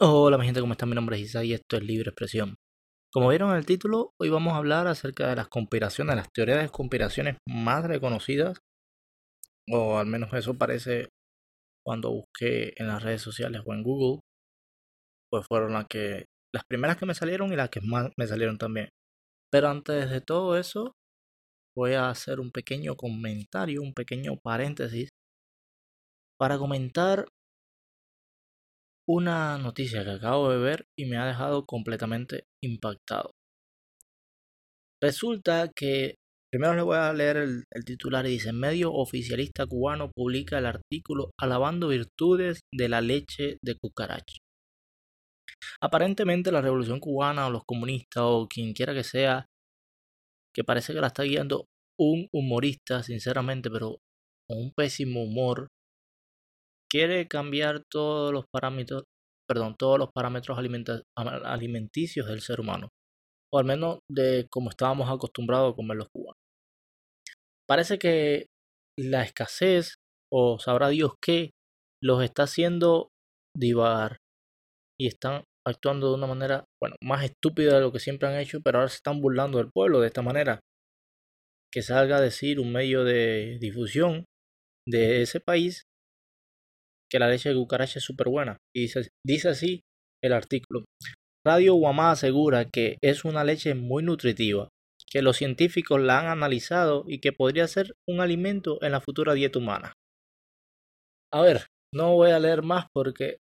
Hola mi gente, ¿cómo están? Mi nombre es Isa y esto es Libre Expresión. Como vieron en el título, hoy vamos a hablar acerca de las conspiraciones, las teorías de conspiraciones más reconocidas, o al menos eso parece cuando busqué en las redes sociales o en Google, pues fueron las que las primeras que me salieron y las que más me salieron también. Pero antes de todo eso, voy a hacer un pequeño comentario, un pequeño paréntesis para comentar una noticia que acabo de ver y me ha dejado completamente impactado. Resulta que, primero les voy a leer el, titular y dice, medio oficialista cubano publica el artículo alabando virtudes de la leche de cucaracha. Aparentemente la revolución cubana o los comunistas o quien quiera que sea, que parece que la está guiando un humorista, sinceramente, pero con un pésimo humor, quiere cambiar todos los parámetros, perdón, todos los parámetros alimenticios del ser humano, o al menos de como estábamos acostumbrados a comer los cubanos. Parece que la escasez, o sabrá Dios qué, los está haciendo divagar y están actuando de una manera, bueno, más estúpida de lo que siempre han hecho, pero ahora se están burlando del pueblo de esta manera. Que salga a decir un medio de difusión de ese país que la leche de cucaracha es súper buena. Y dice, dice así el artículo. Radio Guamá asegura que es una leche muy nutritiva, que los científicos la han analizado y que podría ser un alimento en la futura dieta humana. A ver, no voy a leer más porque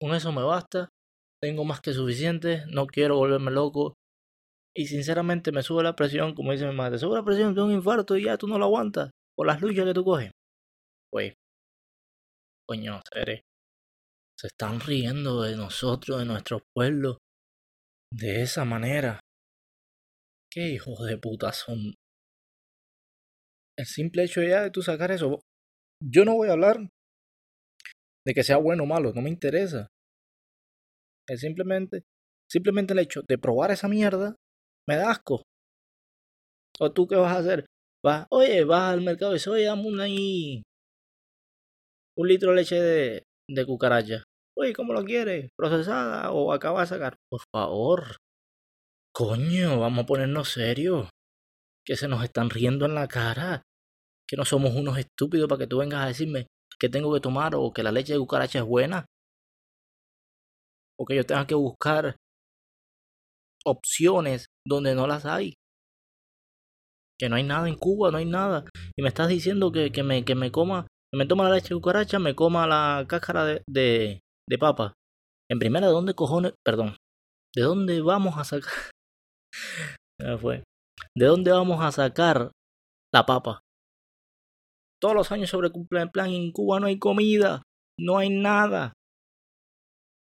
con eso me basta. Tengo más que suficiente, no quiero volverme loco. Y sinceramente me sube la presión, como dice mi madre, sube la presión, de un infarto y ya tú no lo aguantas por las luchas que tú coges. Pues coño, seres, se están riendo de nosotros, de nuestro pueblo, de esa manera. ¿Qué hijos de puta son? El simple hecho ya de tú sacar eso, yo no voy a hablar de que sea bueno o malo, no me interesa. Es simplemente, simplemente el hecho de probar esa mierda me da asco. ¿O tú qué vas a hacer? Vas, oye, vas al mercado y dices, oye, dame una ahí un litro de leche de, de cucaracha. Oye, ¿cómo lo quieres? ¿Procesada o acaba de sacar? Por favor. Coño, vamos a ponernos serios. Que se nos están riendo en la cara. Que no somos unos estúpidos para que tú vengas a decirme que tengo que tomar o que la leche de cucaracha es buena. O que yo tenga que buscar opciones donde no las hay. Que no hay nada en Cuba, no hay nada. Y me estás diciendo que, que, me, que me coma me toma la leche de cucaracha, me coma la cáscara de, de, papa. En primera, ¿de dónde cojones? Perdón. ¿De dónde vamos a sacar? fue. ¿De dónde vamos a sacar la papa? Todos los años sobre en plan en Cuba no hay comida, no hay nada.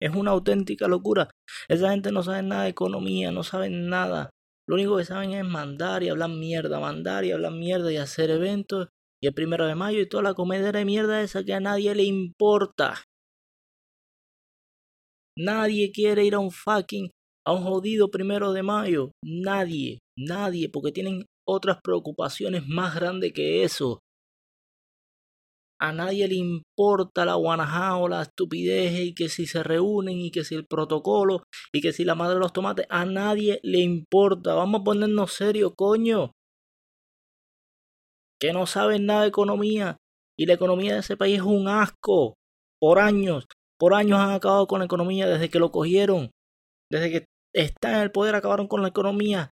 Es una auténtica locura. Esa gente no sabe nada de economía, no saben nada. Lo único que saben es mandar y hablar mierda, mandar y hablar mierda y hacer eventos y el primero de mayo y toda la comedera de mierda esa que a nadie le importa. Nadie quiere ir a un fucking, a un jodido primero de mayo. Nadie, nadie, porque tienen otras preocupaciones más grandes que eso. A nadie le importa la guanajá o la estupidez y que si se reúnen y que si el protocolo y que si la madre de los tomates, a nadie le importa. Vamos a ponernos serios, coño que no saben nada de economía y la economía de ese país es un asco. Por años, por años han acabado con la economía desde que lo cogieron. Desde que están en el poder acabaron con la economía.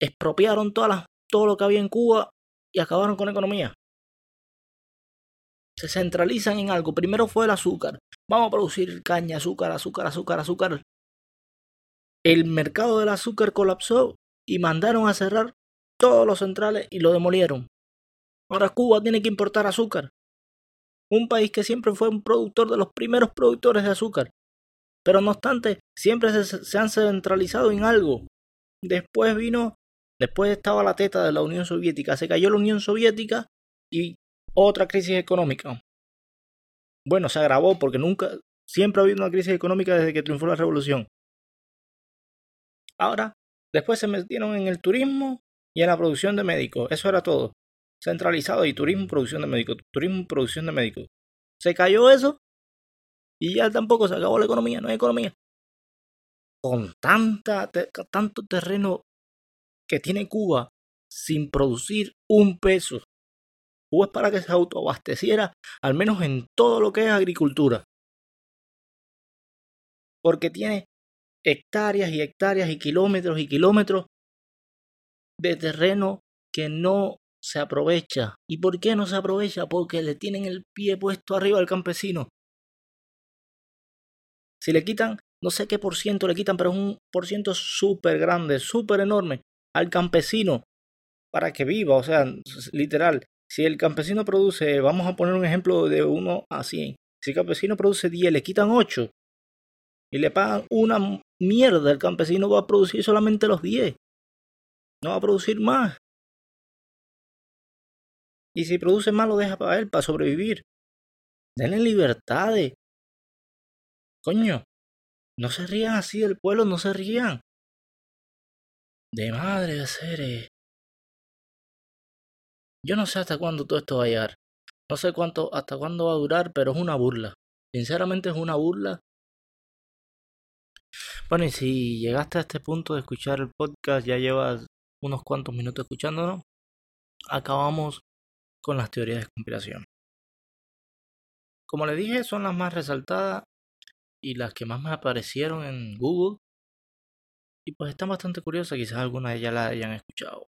Expropiaron todas todo lo que había en Cuba y acabaron con la economía. Se centralizan en algo. Primero fue el azúcar. Vamos a producir caña, azúcar, azúcar, azúcar, azúcar. El mercado del azúcar colapsó y mandaron a cerrar todos los centrales y lo demolieron. Ahora Cuba tiene que importar azúcar. Un país que siempre fue un productor de los primeros productores de azúcar. Pero no obstante, siempre se, han centralizado en algo. Después vino, después estaba la teta de la Unión Soviética. Se cayó la Unión Soviética y otra crisis económica. Bueno, se agravó porque nunca, siempre ha habido una crisis económica desde que triunfó la revolución. Ahora, después se metieron en el turismo y en la producción de médicos. Eso era todo centralizado y turismo, producción de médicos, turismo, producción de médicos. Se cayó eso y ya tampoco se acabó la economía, no hay economía. Con tanta, tanto terreno que tiene Cuba sin producir un peso. Cuba es para que se autoabasteciera, al menos en todo lo que es agricultura. Porque tiene hectáreas y hectáreas y kilómetros y kilómetros de terreno que no se aprovecha. ¿Y por qué no se aprovecha? Porque le tienen el pie puesto arriba al campesino. Si le quitan, no sé qué por ciento le quitan, pero es un por ciento súper grande, súper enorme al campesino para que viva. O sea, literal, si el campesino produce, vamos a poner un ejemplo de 1 a 100. Si el campesino produce 10, le quitan 8 y le pagan una mierda, el campesino va a producir solamente los 10. No va a producir más. Y si produce más, lo deja para él, para sobrevivir. Denle libertades. Coño, no se rían así del pueblo, no se rían. De madre de seres. Yo no sé hasta cuándo todo esto va a llegar. No sé cuánto, hasta cuándo va a durar, pero es una burla. Sinceramente es una burla. Bueno, y si llegaste a este punto de escuchar el podcast, ya llevas unos cuantos minutos escuchándolo, acabamos con las teorías de conspiración. Como le dije, son las más resaltadas y las que más me aparecieron en Google. Y pues están bastante curiosas, quizás algunas de ellas la hayan escuchado.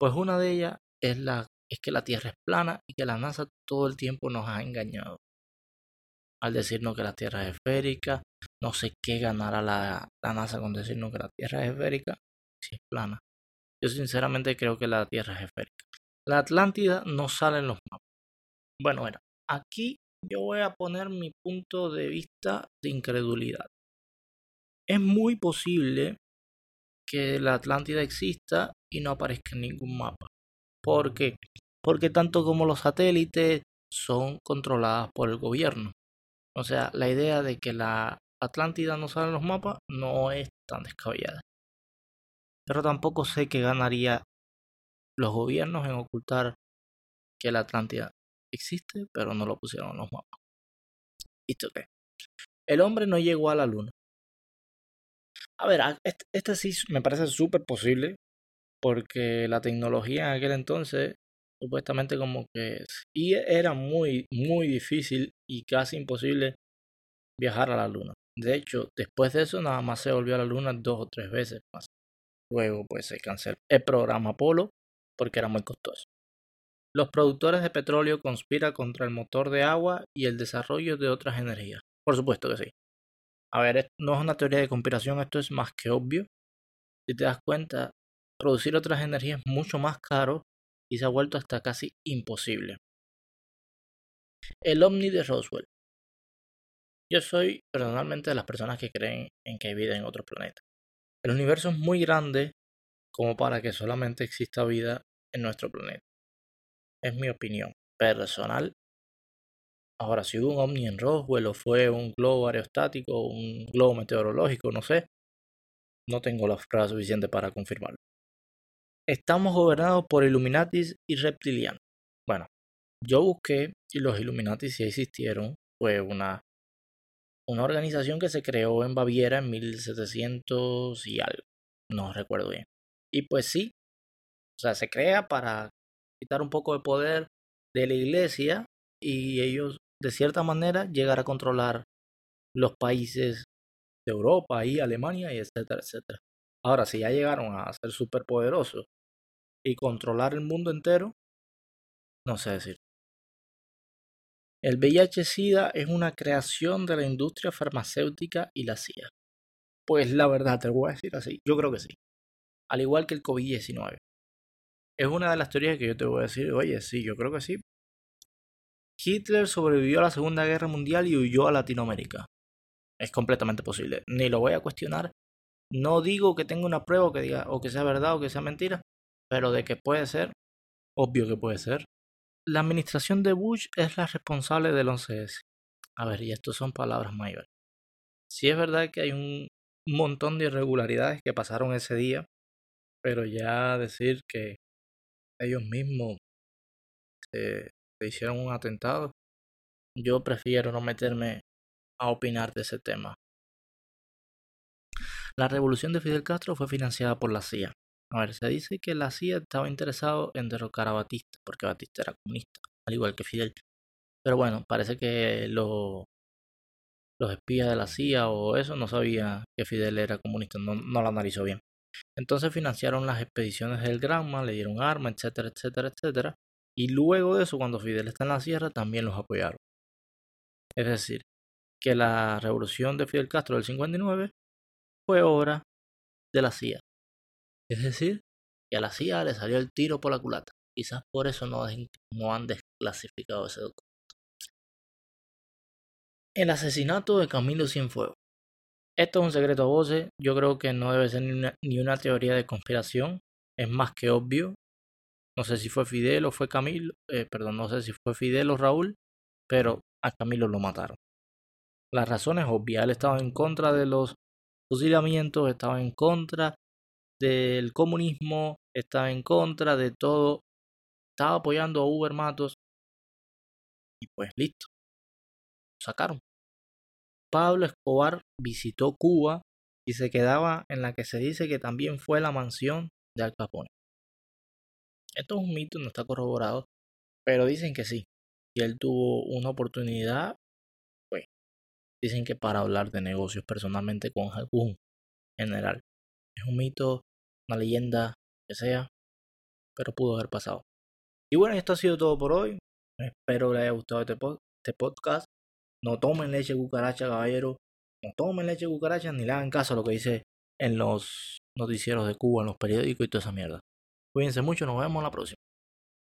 Pues una de ellas es, la, es que la Tierra es plana y que la NASA todo el tiempo nos ha engañado. Al decirnos que la Tierra es esférica, no sé qué ganará la, la NASA con decirnos que la Tierra es esférica si es plana. Yo sinceramente creo que la Tierra es esférica. La Atlántida no sale en los mapas. Bueno, bueno, aquí yo voy a poner mi punto de vista de incredulidad. Es muy posible que la Atlántida exista y no aparezca en ningún mapa. ¿Por qué? Porque tanto como los satélites son controladas por el gobierno. O sea, la idea de que la Atlántida no sale en los mapas no es tan descabellada. Pero tampoco sé qué ganaría los gobiernos en ocultar que la Atlántida existe, pero no lo pusieron en los mapas. ¿Esto qué? El hombre no llegó a la luna. A ver, este, este sí me parece súper posible, porque la tecnología en aquel entonces supuestamente como que y era muy muy difícil y casi imposible viajar a la luna. De hecho, después de eso nada más se volvió a la luna dos o tres veces más. Luego pues se canceló el programa Apolo porque era muy costoso. Los productores de petróleo conspiran contra el motor de agua y el desarrollo de otras energías. Por supuesto que sí. A ver, no es una teoría de conspiración, esto es más que obvio. Si te das cuenta, producir otras energías es mucho más caro y se ha vuelto hasta casi imposible. El ovni de Roswell. Yo soy personalmente de las personas que creen en que hay vida en otros planetas. El universo es muy grande como para que solamente exista vida en nuestro planeta. Es mi opinión personal. Ahora, si hubo un ovni en Roswell o fue un globo aerostático, un globo meteorológico, no sé, no tengo las pruebas suficientes para confirmarlo. Estamos gobernados por Illuminatis y reptilianos. Bueno, yo busqué y los Illuminatis sí existieron. Fue una, una organización que se creó en Baviera en 1700 y algo. No recuerdo bien. Y pues sí, o sea, se crea para quitar un poco de poder de la iglesia y ellos de cierta manera llegar a controlar los países de Europa y Alemania y etcétera, etcétera. Ahora, si ya llegaron a ser superpoderosos y controlar el mundo entero, no sé decir. El VIH-Sida es una creación de la industria farmacéutica y la CIA. Pues la verdad, te voy a decir así, yo creo que sí. Al igual que el COVID-19. Es una de las teorías que yo te voy a decir, oye, sí, yo creo que sí. Hitler sobrevivió a la Segunda Guerra Mundial y huyó a Latinoamérica. Es completamente posible. Ni lo voy a cuestionar. No digo que tenga una prueba que diga o que sea verdad o que sea mentira, pero de que puede ser, obvio que puede ser. La administración de Bush es la responsable del 11S. A ver, y esto son palabras mayores. Sí es verdad que hay un montón de irregularidades que pasaron ese día, pero ya decir que ellos mismos se, hicieron un atentado, yo prefiero no meterme a opinar de ese tema. La revolución de Fidel Castro fue financiada por la CIA. A ver, se dice que la CIA estaba interesado en derrocar a Batista, porque Batista era comunista, al igual que Fidel. Pero bueno, parece que los espías de la CIA o eso no sabían que Fidel era comunista, no, no lo analizó bien. Entonces financiaron las expediciones del Granma, le dieron armas, etcétera, etcétera, etcétera. Y luego de eso, cuando Fidel está en la sierra, también los apoyaron. Es decir, que la revolución de Fidel Castro del 59 fue obra de la CIA. Es decir, que a la CIA le salió el tiro por la culata. Quizás por eso no, no han desclasificado ese documento. El asesinato de Camilo Cienfuegos. Esto es un secreto a voces. Yo creo que no debe ser ni una, teoría de conspiración. Es más que obvio. No sé si fue Fidel o fue Camilo. Eh, perdón, no sé si fue Fidel o Raúl. Pero a Camilo lo mataron. La razón es obvia. Él estaba en contra de los fusilamientos, estaba en contra del comunismo, estaba en contra de todo. Estaba apoyando a Uber Matos. Y pues listo. Lo sacaron. Pablo Escobar visitó Cuba y se quedaba en la que se dice que también fue la mansión de Al Capone. Esto es un mito, no está corroborado, pero dicen que sí. Y él tuvo una oportunidad, pues, dicen que para hablar de negocios personalmente con algún general. Es un mito, una leyenda, que sea, pero pudo haber pasado. Y bueno, esto ha sido todo por hoy. Espero les haya gustado este, este podcast. No tomen leche cucaracha, caballero. No tomen leche cucaracha ni le hagan caso a lo que dice en los noticieros de Cuba, en los periódicos y toda esa mierda. Cuídense mucho, nos vemos la próxima.